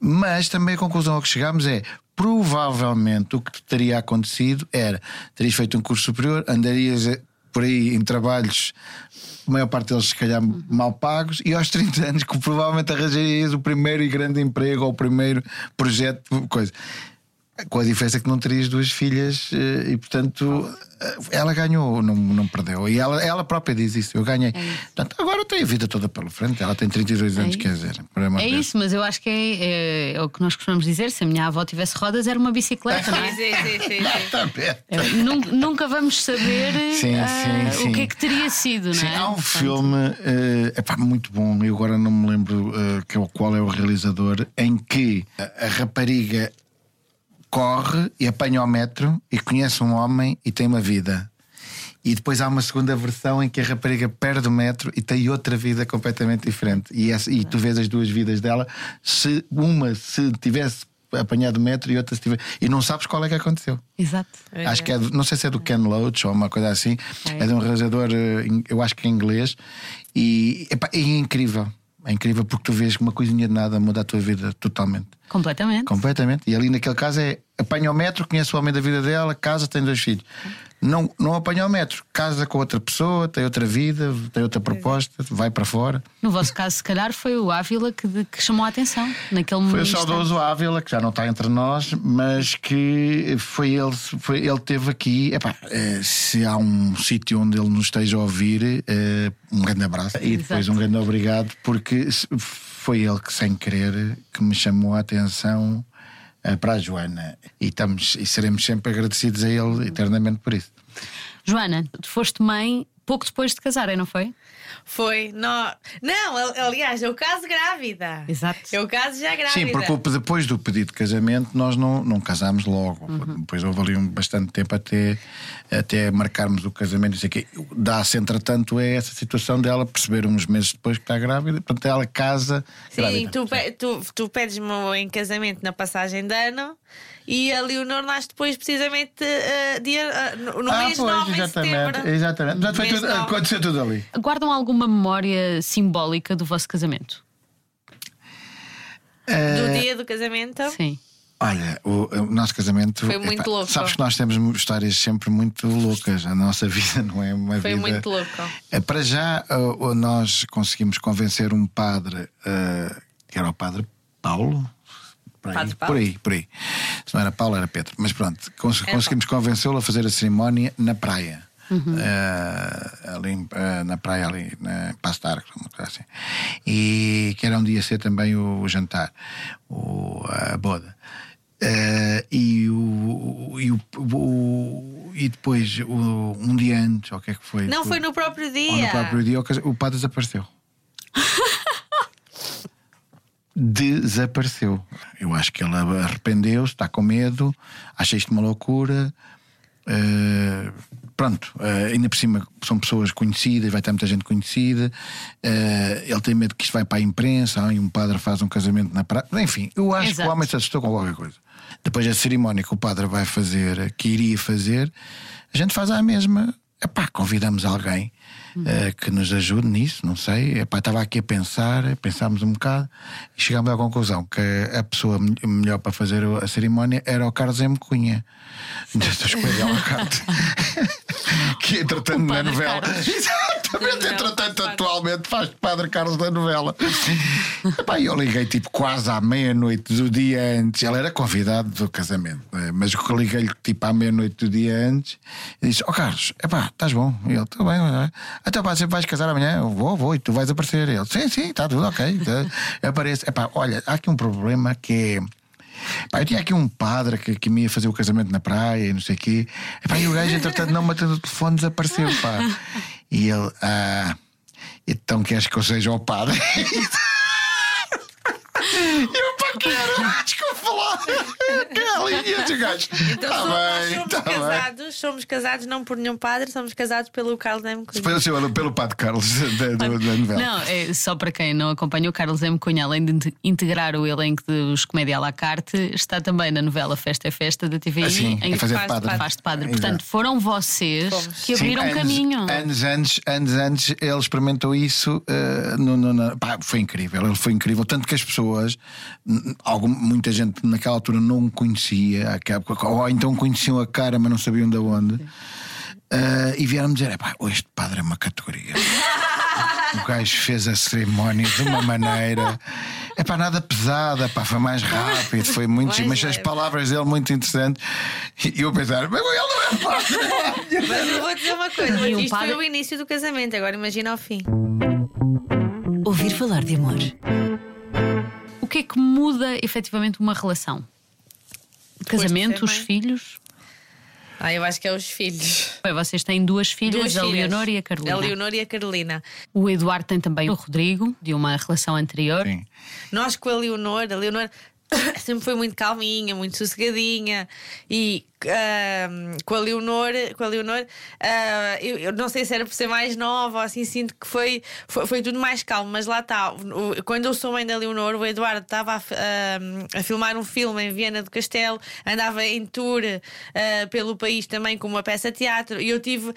Mas também a conclusão a que chegámos é. Provavelmente o que teria acontecido era terias feito um curso superior, andarias por aí em trabalhos a maior parte deles, se calhar, mal pagos, e aos 30 anos, que provavelmente arranjarias o primeiro e grande emprego ou o primeiro projeto, coisa. Com a diferença que não terias duas filhas eh, e, portanto, eh, ela ganhou, não, não perdeu. E ela, ela própria diz isso: eu ganhei. Portanto, agora tem a vida toda pela frente. Ela tem 32 anos, É quer dizer. por amor é isso, mas eu acho que é, é- é o que nós costumamos dizer: se a minha avó tivesse rodas, era uma bicicleta, não é? Sim, sim, sim. É, nun- Nunca vamos saber Sim, ah, sim, sim. o que é que teria sido, Sim, não é? há um Portanto, filme eh, epá, muito bom, eu agora não me lembro que é o- qual é o realizador, em que a, a rapariga corre e apanha o metro e conhece um homem e tem uma vida. E depois há uma segunda versão em que a rapariga perde o metro e tem outra vida completamente diferente. E, essa- e tu vês as duas vidas dela, se uma se tivesse apanhado o metro e outra se tivesse. E não sabes qual é que aconteceu. Exato. Acho que é, do- não sei se é do Ken Loach ou uma coisa assim. É, de um realizador, eh, eu acho que é inglês. E epá, é incrível. É incrível porque tu vês que uma coisinha de nada muda a tua vida totalmente. Completamente. Completamente. E ali naquele caso é apanha o metro, conhece o homem da vida dela, casa, tem dois filhos. Não, não apanha o metro, casa com outra pessoa, tem outra vida, tem outra proposta, vai para fora. No vosso caso, se calhar, foi o Ávila que, de- que chamou a atenção naquele Foi o momento. saudoso Ávila, que já não está entre nós, mas que foi ele, foi, ele teve aqui. Epá, eh, se há um sítio onde ele nos esteja a ouvir, eh, um grande abraço e depois Exato. um grande obrigado, porque foi ele que, sem querer, que me chamou a atenção para a Joana. E, estamos, e seremos sempre agradecidos a ele eternamente por isso. Joana, tu foste mãe pouco depois de casarem, não foi? Foi. Não, não al- aliás, eu caso grávida. Exato. Eu caso já grávida. Sim, porque depois do pedido de casamento nós não, não casámos logo. Depois houve ali um, bastante tempo até, até marcarmos o casamento. Quê. Dá-se, entretanto, é essa situação dela perceber uns meses depois que está grávida. Portanto, ela casa. Sim, grávida. tu, pe- tu, tu pedes-me em casamento na passagem de ano e a Leonor nasce depois, precisamente, eh, dia, eh, no, Ah, mês pois, 9 de exatamente. setembro. Exatamente. Portanto, foi Tudo, nove. aconteceu tudo ali. Guardam alguma memória simbólica do vosso casamento? Eh, Do dia do casamento. Sim. Olha, o, o nosso casamento Foi muito louco. Sabes que nós temos histórias sempre muito loucas. A nossa vida não é uma Foi vida. muito louco. É, Para já, nós conseguimos convencer um padre, uh, que era o padre Paulo. Por aí, Padre Paulo. por aí, por aí. Se não era Paulo, era Pedro. Mas pronto, cons- conseguimos convencê-lo a fazer a cerimónia na praia. Uh, ali uh, na praia, ali na Pastar, uma coisa assim. E que era um dia ser também o, o jantar, o, a boda. Uh, e, o, e, o, o- e depois, um dia antes, ou o que é que foi? Não, foi no próprio Ou dia. no próprio dia, o padre desapareceu. desapareceu. Eu acho que ele arrependeu-se, está com medo, acha isto uma loucura. Eh, pronto, eh, ainda por cima são pessoas conhecidas, vai ter muita gente conhecida. eh, ele tem medo que isto vai para a imprensa e um padre faz um casamento na praia. Enfim, eu acho que Exato. o homem se assustou com qualquer coisa. Depois da cerimónia que o padre vai fazer, que iria fazer, a gente faz a mesma. Epá, convidamos alguém eh, que nos ajude nisso, não sei. Epá, estava aqui a pensar, pensámos um bocado e chegámos à conclusão que a pessoa me- melhor para fazer a cerimónia era o Carlos M. Cunha. Ao Carte. que entretanto na novela. Carlos. Exatamente, novela entretanto atualmente faz Padre Carlos da novela. Epá, eu liguei tipo quase à meia-noite do dia antes. Ele era convidado do casamento, né? mas eu liguei-lhe tipo à meia-noite do dia antes e disse: Ó Carlos, epá, estás bom? E ele: Está bem, não é? então pá, você vais casar amanhã? Eu vou, vou, e tu vais aparecer. Ele: Sim, sim, está tudo ok. tá." Eu apareço. Epá, olha, há aqui um problema que é. Pá, eu tinha aqui um padre que, que me ia fazer o casamento na praia e não sei o quê. Epá, e o gajo, entretanto, não me atendeu o telefone, desapareceu. Pá. E ele, ah, então queres que eu seja o padre? eu, falar. Eu quero. E esse gajo, Então tá somos, nós bem, somos tá bem. casados, somos casados não por nenhum padre, somos casados pelo Carlos M. Cunha. Pelo, seu- pelo padre Carlos da, da, da novela. Não, é, só para quem não acompanha, o Carlos M. Cunha, além de inte- integrar o elenco dos Comédia à la carte, está também na novela Festa é Festa da TVI. Ah, sim, em que fazer faz de padre. faz de padre. Exato. Portanto, foram vocês Fomos. que abriram Sim, anos- caminho. Anos antes, anos antes, ele experimentou isso. eh, no, no- na- pá, foi incrível, ele foi incrível. Tanto que as pessoas, algum- muita gente naquela altura não conhecia, ou então conheciam a cara, mas não sabiam de onde. Eh, e vieram-me dizer: "Epá, este padre é uma categoria. o gajo fez a cerimónia de uma maneira. É para nada pesada, pá, foi mais rápido, foi muito. Mas as palavras dele muito interessantes. E eu pensar, mas ele não é padre. Mas eu vou dizer uma coisa: um isto padre- foi o início do casamento, agora imagina ao fim. Ouvir falar de amor. O que é que muda efetivamente uma relação? De casamento, os filhos? Ah, eu acho que é os filhos. Bem, vocês têm duas filhas, Duas a filhas. Leonor e a Carolina. A Leonor e a Carolina. O Eduardo tem também o Rodrigo, de uma relação anterior. Sim. Nós com a Leonor, a Leonor sempre foi muito calminha, muito sossegadinha e com a Leonor, com a Leonor ah, eu, eu não sei se era por ser mais nova assim, sinto que foi, foi, foi tudo mais calmo, mas lá está. Quando eu sou mãe da Leonor, o Eduardo estava a, ahm, a filmar um filme em Viena do Castelo, andava em tour ah, pelo país também com uma peça de teatro e eu tive.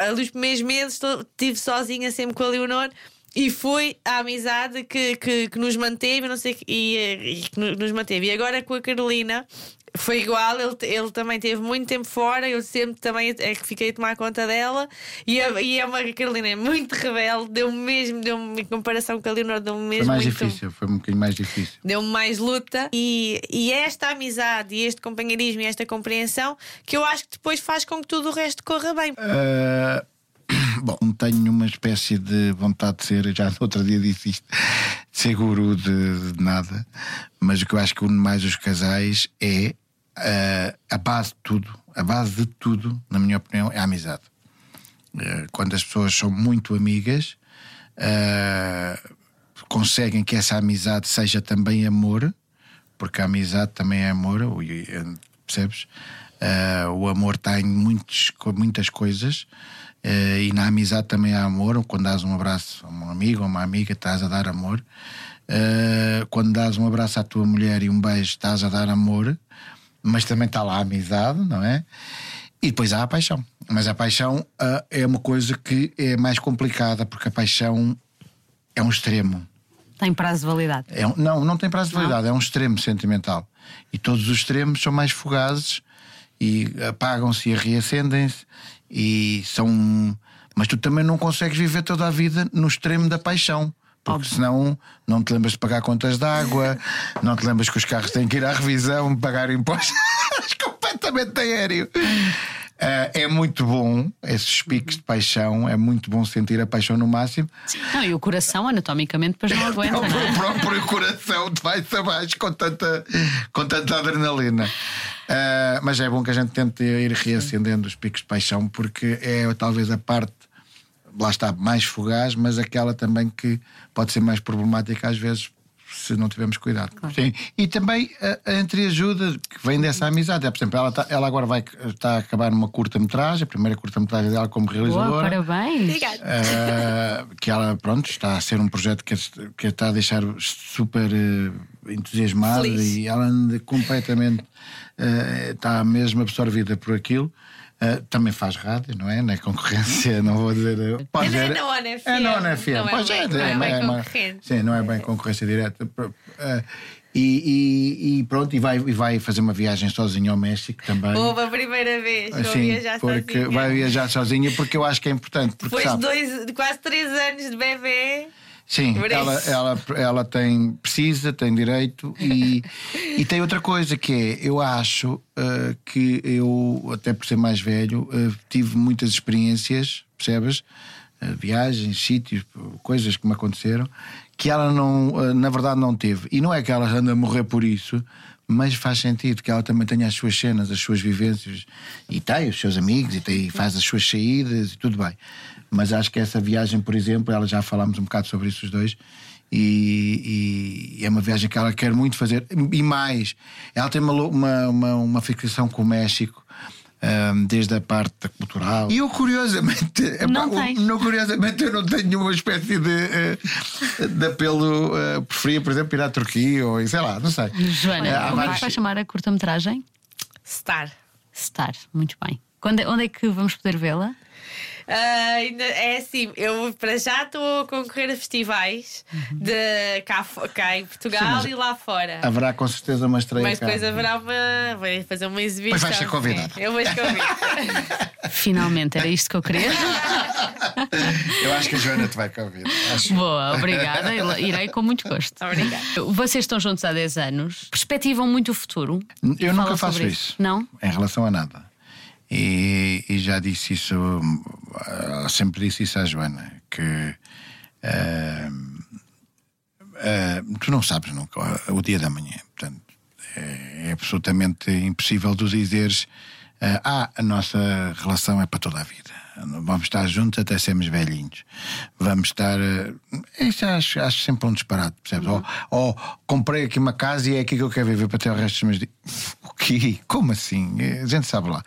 Ali os primeiros meses estive sozinha sempre com a Leonor e foi a amizade que, que, que nos manteve não sei, e, e que no- nos manteve. E agora com a Carolina foi igual, ele, ele também teve muito tempo fora, eu sempre também é que fiquei a tomar conta dela. E, a, e é uma Carolina é muito rebelde, deu-me mesmo, deu-me em comparação com a Leonor, deu-me Foi mesmo mais muito. difícil, foi um bocadinho mais difícil. Deu-me mais luta e, e é esta amizade e este companheirismo e esta compreensão que eu acho que depois faz com que tudo o resto corra bem. Ah, bom, tenho uma espécie de vontade de ser, já no outro dia disse isto, de ser guru de, de nada, mas o que eu acho que une mais os casais é ah, a base de tudo, a base de tudo, na minha opinião, é a amizade. Eh, quando as pessoas são muito amigas, eh, conseguem que essa amizade seja também amor, porque a amizade também é amor, percebes? Eh, o amor está em muitos, muitas coisas. Eh, e na amizade também há amor. Quando dás um abraço a um amigo ou uma amiga, estás a dar amor. Eh, quando dás um abraço à tua mulher e um beijo, estás a dar amor. Mas também está lá a amizade, não é? E depois há a paixão. Mas a paixão ah, é uma coisa que é mais complicada, porque a paixão é um extremo. Tem prazo de validade. É um- não, não tem prazo de validade, é um extremo sentimental. E todos os extremos são mais fugazes e apagam-se e reacendem-se e são. Mas tu também não consegues viver toda a vida no extremo da paixão. Porque senão não te lembras de pagar contas de água, não te lembras que os carros têm que ir à revisão, pagar impostos. completamente aéreo. Ah, é muito bom esses picos de paixão, é muito bom sentir a paixão no máximo. Não, e o coração, anatomicamente, depois não aguenta, Não, não é? o próprio coração te vai-se abaixo com tanta, com tanta adrenalina. Ah, mas é bom que a gente tente ir reacendendo os picos de paixão, porque é talvez a parte, lá está, mais fugaz, mas aquela também que pode ser mais problemática às vezes. Se não tivermos cuidado. Sim. E também a, a entreajuda que vem dessa amizade. É, por exemplo, ela, tá- ela agora vai está a acabar uma curta-metragem, a primeira curta-metragem dela como Boa, realizadora. parabéns. Obrigada. Uh, que ela, pronto, está a ser um projeto que, que está a deixar super uh, entusiasmada Feliz. e ela anda completamente, uh, está mesmo absorvida por aquilo. Uh, também faz rádio, não é? Na concorrência, não vou dizer. Pode é dizer- na ONU FM, É na ONU FM. não é Pois bem- não é bem uma- concorrente. Sim, não é bem concorrência direta. Uh, e, e- e pronto, e vai, e vai fazer uma viagem sozinha ao México também. Houve a primeira vez, vou Sim, viajar porque sozinha. vai viajar sozinha porque eu acho que é importante. Depois de quase três anos de bebê. Sim, ela, ela, ela tem, precisa, tem direito e, e tem outra coisa que é, eu acho uh, que eu, até por ser mais velho, uh, tive muitas experiências, percebes? Uh, viagens, sítios, coisas que me aconteceram, que ela não, na verdade não teve. E não é que ela anda a morrer por isso, mas faz sentido que ela também tenha as suas cenas, as suas vivências e tem os seus amigos e, tem, e faz as suas saídas e tudo bem. Mas acho que essa viagem, por exemplo, ela já falámos um bocado sobre isso os dois. E, e é uma viagem que ela quer muito fazer. E mais, ela tem uma, uma, uma, uma fixação com o México. ahm, desde a parte cultural. E eu, curiosamente, Não não, curiosamente, eu não tenho uma espécie de, eh, de apelo. eh, preferia, por exemplo, ir à Turquia ou sei lá, não sei. Joana, há como é que vai chamar a curta-metragem? Star. Star, muito bem. Quando, onde é que vamos poder vê-la? Ainda é assim, eu para já estou a concorrer a festivais de cá, cá em Portugal Sim, mas e lá fora. Haverá com certeza uma estreia. Mas cá. depois haverá uma. Vai fazer uma exibição. Pois vais ser convidada. Eu vou ser convidada. Finalmente, era isto que eu queria. Eu acho que a Joana te vai convidar. Acho. Boa, obrigada. Irei com muito gosto. Obrigada. Vocês estão juntos há 10 anos, perspectivam muito o futuro? Eu Fala nunca faço sobre isso. Não? Em relação a nada. E, e já disse isso, ah, sempre disse isso à Joana, que ah, ah, tu não sabes nunca o dia da manhã. Portanto, é, é absolutamente impossível tu dizeres ah, ah, a nossa relação é para toda a vida. Vamos estar juntos até sermos velhinhos. Vamos estar. Isso acho, acho sempre um disparate, percebes? Ou, ou comprei aqui uma casa e é aqui que eu quero viver para ter o resto dos meus dias. O quê? Como assim? A gente sabe lá.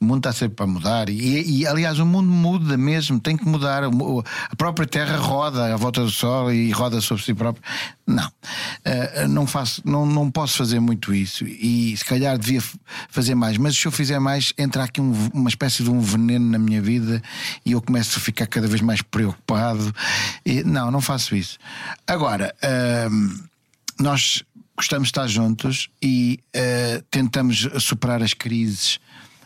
O mundo está sempre para mudar. E, e, aliás, o mundo muda mesmo, tem que mudar. A própria Terra roda à volta do Sol e roda sobre si própria. Não. Ah, não, faço, não, não posso fazer muito isso. E se calhar devia fazer mais. Mas se eu fizer mais, entra aqui um- uma espécie de um veneno na minha vida e eu começo a ficar cada vez mais preocupado. E, não, não faço isso. Agora. ahm, nós gostamos de estar juntos e eh, tentamos superar as crises.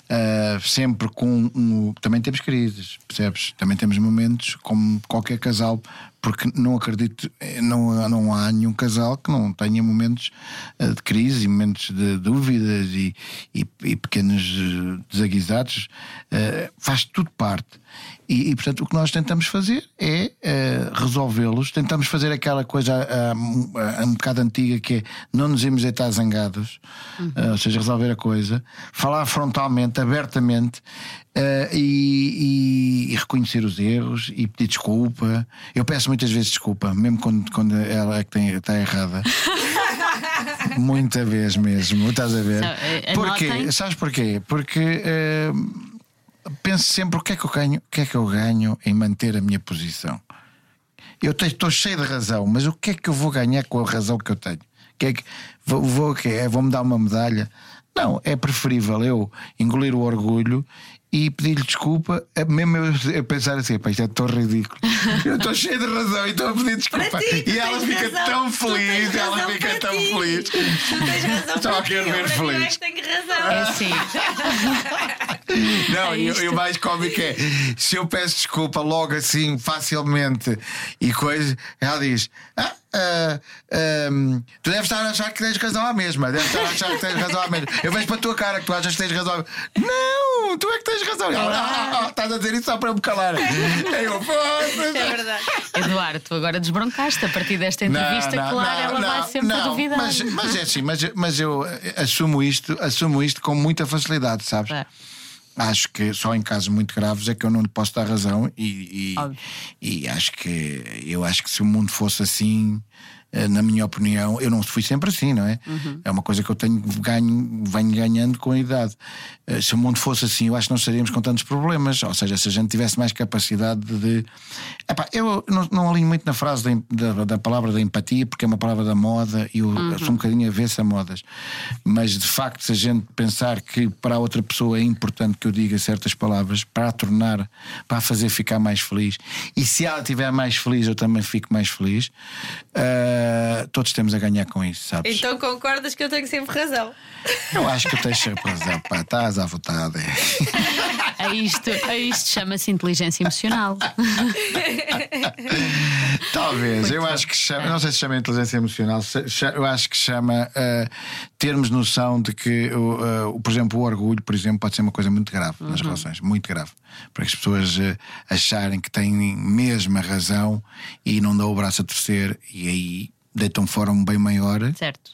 eh, sempre com um, também temos crises, percebes? Também temos momentos como qualquer casal, porque não acredito, eh, não, não há nenhum casal que não tenha momentos eh, de crise momentos de dúvidas e, e, e pequenos eh, desaguisados, eh, faz tudo parte. E, e, portanto o que nós tentamos fazer é eh, resolvê-los. Tentamos fazer aquela coisa ah, um, bocado antiga que é não nos irmos deitar zangados, ah, ou seja, resolver a coisa, falar frontalmente, abertamente Uh, e, e- e reconhecer os erros e pedir desculpa. Eu peço muitas vezes desculpa, mesmo quando, quando ela é que tem, está errada. Muita vez mesmo, estás a ver? Sabe, eh, Porquê? Sabes porquê? Porque eh, penso sempre o que é que eu ganho, o que é que eu ganho em manter a minha posição. Eu estou cheio de razão, mas o que é que eu vou ganhar com a razão que eu tenho? Que é que vou, vou, o quê? É, vou-me dar uma medalha? Não, é preferível eu engolir o orgulho e pedir-lhe desculpa, é mesmo eu, pensar assim, pá, isto é tão ridículo. Eu estou cheio de razão e estou a pedir desculpa. Ti, e ela fica razão, tão feliz, ela fica tão ti. feliz. Tu tens razão Só quero ver feliz. é que tenho razão. É assim. Não, É e, e o mais cómico é se eu peço desculpa logo assim, facilmente e coisa, ela diz: ah, ah, ahm, Tu deves estar a achar que tens razão à mesma, deves estar a achar que tens razão à mesma. Eu vejo para a tua cara que tu achas que tens razão. Não, tu é que tens razão. Ela, ah, ah, ah, estás a dizer isso só para me calar. Eu, "Poças." É verdade. Eduardo, tu agora desbroncaste a partir desta entrevista, claro, ela vai sempre não, duvidar. Mas, mas é assim, mas, mas eu assumo isto, assumo isto com muita facilidade, sabes? É. Acho que só em casos muito graves é que eu não lhe posso dar razão e, e, e acho que eu acho que se o mundo fosse assim, na minha opinião, eu não fui sempre assim, não é? Uhum. É uma coisa que eu tenho ganho, venho ganhando com a idade. Eh, Se o mundo fosse assim, eu acho que não estaríamos com tantos problemas. Ou seja, se a gente tivesse mais capacidade de. Epá, eu não, não alinho muito na frase da, da, da palavra da empatia, porque é uma palavra da moda e eu Uhum. sou um bocadinho avesso a modas. Mas de facto, se a gente pensar que para a outra pessoa é importante que eu diga certas palavras para a tornar, para a fazer ficar mais feliz, e se ela estiver mais feliz, eu também fico mais feliz, ah, todos temos a ganhar com isso, sabes? Então concordas que eu tenho sempre razão. Eu acho que eu tenho sempre razão, pá, estás à vontade. A isto, a isto chama-se inteligência emocional. Talvez, eu acho que chama, não sei se chama inteligência emocional, eu acho que chama ah, termos noção de que, o- por exemplo, o orgulho, por exemplo, pode ser uma coisa muito grave nas relações, muito grave. Para que as pessoas ah, acharem que têm mesmo a razão e não dão o braço a torcer e aí deitam fora um bem maior certo.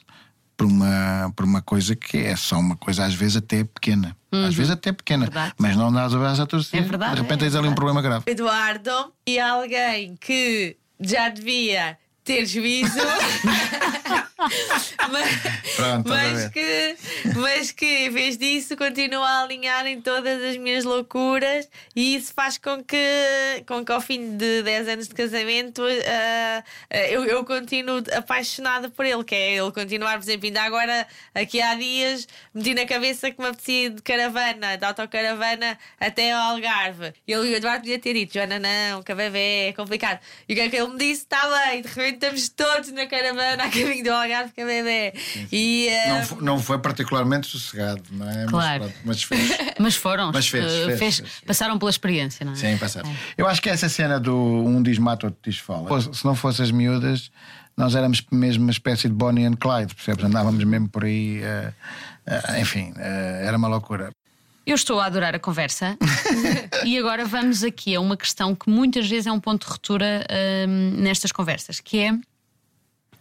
por uma, por uma coisa que é só uma coisa às vezes até pequena. Às vezes até pequena, Verdade. mas não dás o braço a torcer. É verdade, De repente é tens ali um problema grave. Eduardo e alguém que já devia ter juízo. mas, Pronto, mas que, mas que em vez disso continua a alinhar em todas as minhas loucuras e isso faz com que, com que ao fim de 10 anos de casamento ah, eu, eu continuo apaixonada por ele, que é ele continuar, por exemplo, ainda agora aqui há dias meti na cabeça que me apetecia de caravana, de autocaravana até ao Algarve. E ele, o Eduardo podia ter dito, Joana, não, que bebê é complicado. E o que é que ele me disse? Está bem, de repente estamos todos na caravana a caminho do Algarve a bebê. E, ah, Não, não foi particularmente sossegado, não é? Claro. Mas, pronto, mas fez. Mas foram. Mas fez, eh, fez, fez. Passaram pela experiência, não é? Sim, passado. Eu acho que essa cena do um diz mata, outro diz fala. Se não fosse as miúdas, nós éramos mesmo uma espécie de Bonnie and Clyde, percebes? Andávamos mesmo por aí. eh, eh, enfim, era uma loucura. Eu estou a adorar a conversa e agora vamos aqui a uma questão que muitas vezes é um ponto de ruptura hum, nestas conversas, que é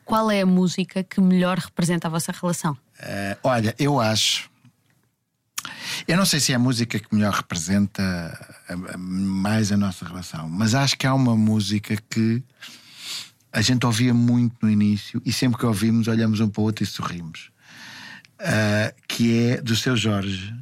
qual é a música que melhor representa a vossa relação? Eh, olha, eu acho. Eu não sei se é a música que melhor representa a- mais a nossa relação, mas acho que há uma música que a gente ouvia muito no início e sempre que ouvimos olhamos um para o outro e sorrimos. Ah, que é do seu Jorge.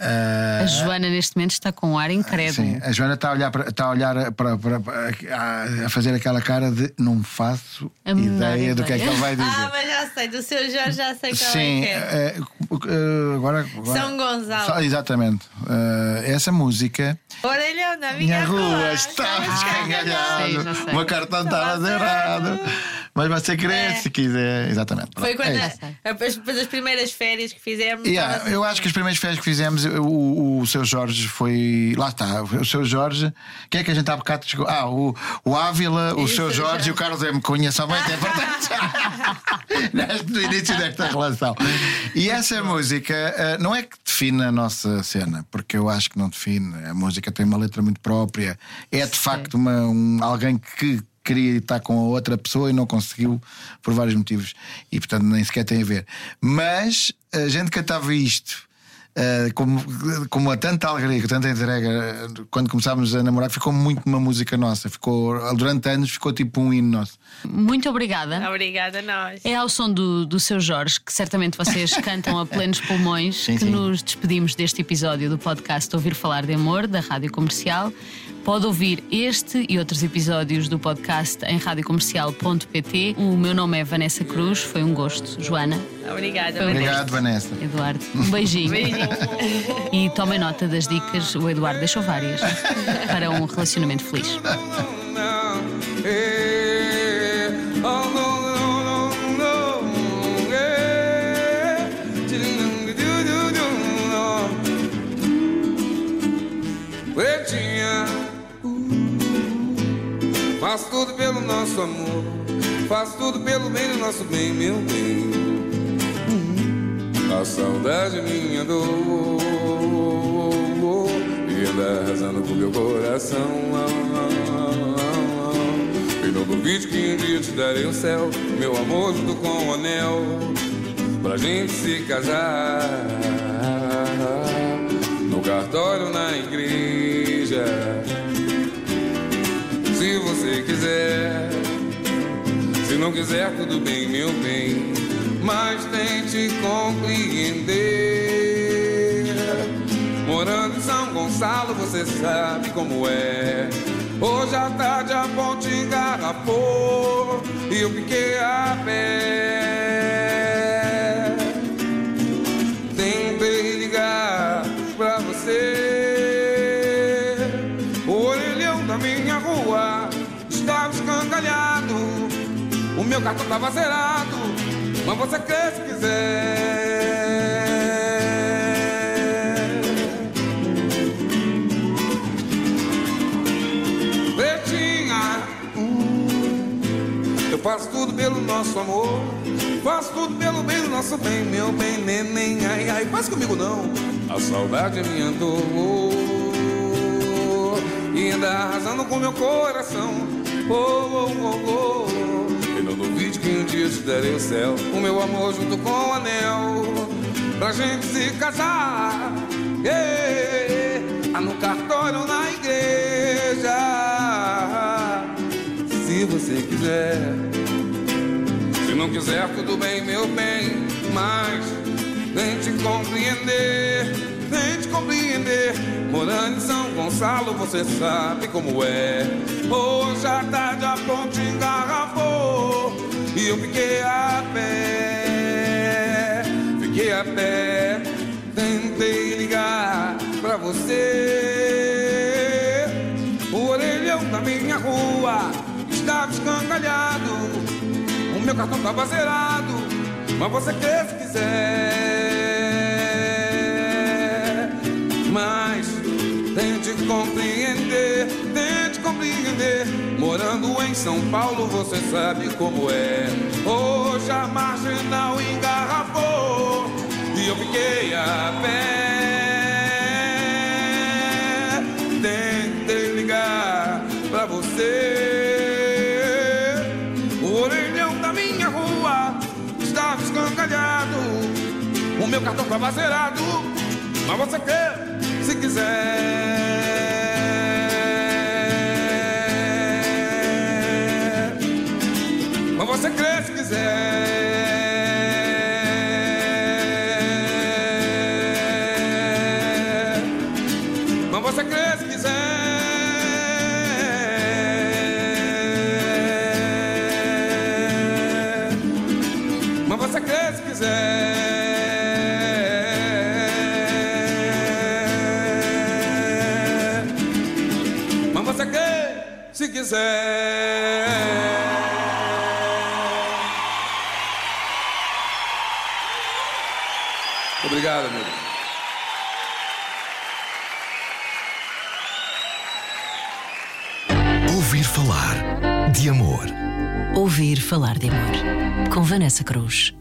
Ah, A Joana neste momento está com um ar incrédulo. Sim, a Joana está a olhar, para, está a, olhar para, para- para- a- fazer aquela cara de não faço A menor ideia do que é que ideia. ele vai dizer. ah, mas já sei, do seu Jorge já sei qual Sim, é que é. eh, eh, agora, agora- São Gonçalo. Exatamente. Eh, essa música. Orelhão na Minha minha, rua está sei, já descangalhado. sei. O meu cartão estava Estava zerado. Mas você querer É. se quiser. Exatamente. Foi quando é a- as, depois das primeiras férias que fizemos. Yeah, estava eu assim. acho que as primeiras férias que fizemos, o, o seu Jorge foi. Lá está, o seu Jorge. Quem é que a gente há bocado chegou? Ah, o, o Ávila, o Isso, seu Jorge e o Carlos M. Cunha são muito importantes no início desta relação. E essa música eh, não é que define a nossa cena, porque eu acho que não define. A música tem uma letra muito própria. É de facto uma, um, alguém que queria estar com a outra pessoa e não conseguiu por vários motivos e portanto nem sequer tem a ver. Mas a gente cantava isto Uh, como, como a tanta alegria, com tanta entrega, quando começámos a namorar, ficou muito uma música nossa. Ficou, durante anos ficou tipo um hino nosso. Muito obrigada. Obrigada a nós. É ao som do, do seu Jorge, que certamente vocês cantam a plenos pulmões, Sim, que sim. nos despedimos deste episódio do podcast Ouvir Falar de Amor, da Rádio Comercial. Pode ouvir este e outros episódios do podcast em radiocomercial.pt. O meu nome é Vanessa Cruz, foi um gosto. Joana, Obrigada. Um Vanessa. Obrigado, Vanessa. Eduardo, um beijinho. Beijinho. E tomem nota das dicas, o Eduardo deixou várias para um relacionamento feliz. Pretinha, faz tudo pelo nosso amor, faz tudo pelo bem do nosso bem, meu bem. A saudade minha dor e anda arrasando com meu coração. E não duvide que um dia te darei o céu, meu amor junto com o anel, pra gente se casar. No cartório, na igreja, você quiser. Se não quiser, tudo bem, meu bem, mas tente compreender. Morando em São Gonçalo, você sabe como é. Hoje à tarde a ponte engarrafou e eu fiquei a pé. O meu cartão tava zerado, mas você crê se quiser. Pretinha, hum, eu faço tudo pelo nosso amor, faço tudo pelo bem do nosso bem, meu bem, neném, ai, ai, faz comigo não. A saudade minha dor e anda arrasando com meu coração. Oh, oh, oh, oh. E não duvide que um dia te darei o céu, o meu amor junto com o anel, pra gente se casar. Yeah. Ah, no cartório na igreja, se você quiser. Se não quiser, tudo bem, meu bem, mas tente compreender, tente compreender. Morando em São Gonçalo, você sabe como é. Hoje à tarde a ponte engarrafou e eu fiquei a pé, fiquei a pé. Tentei ligar pra você. O orelhão da minha rua estava escangalhado. O meu cartão tava zerado, mas você quer se quiser. Compreender, tente compreender. Morando em São Paulo, você sabe como é. Hoje a marginal engarrafou e eu fiquei a pé. Tentei ligar pra você. O orelhão da minha rua estava escangalhado. O meu cartão estava zerado. Mas você quer, se quiser. Quiser. Obrigado, amigo. Ouvir falar de amor. Ouvir falar de amor. Com Vanessa Cruz.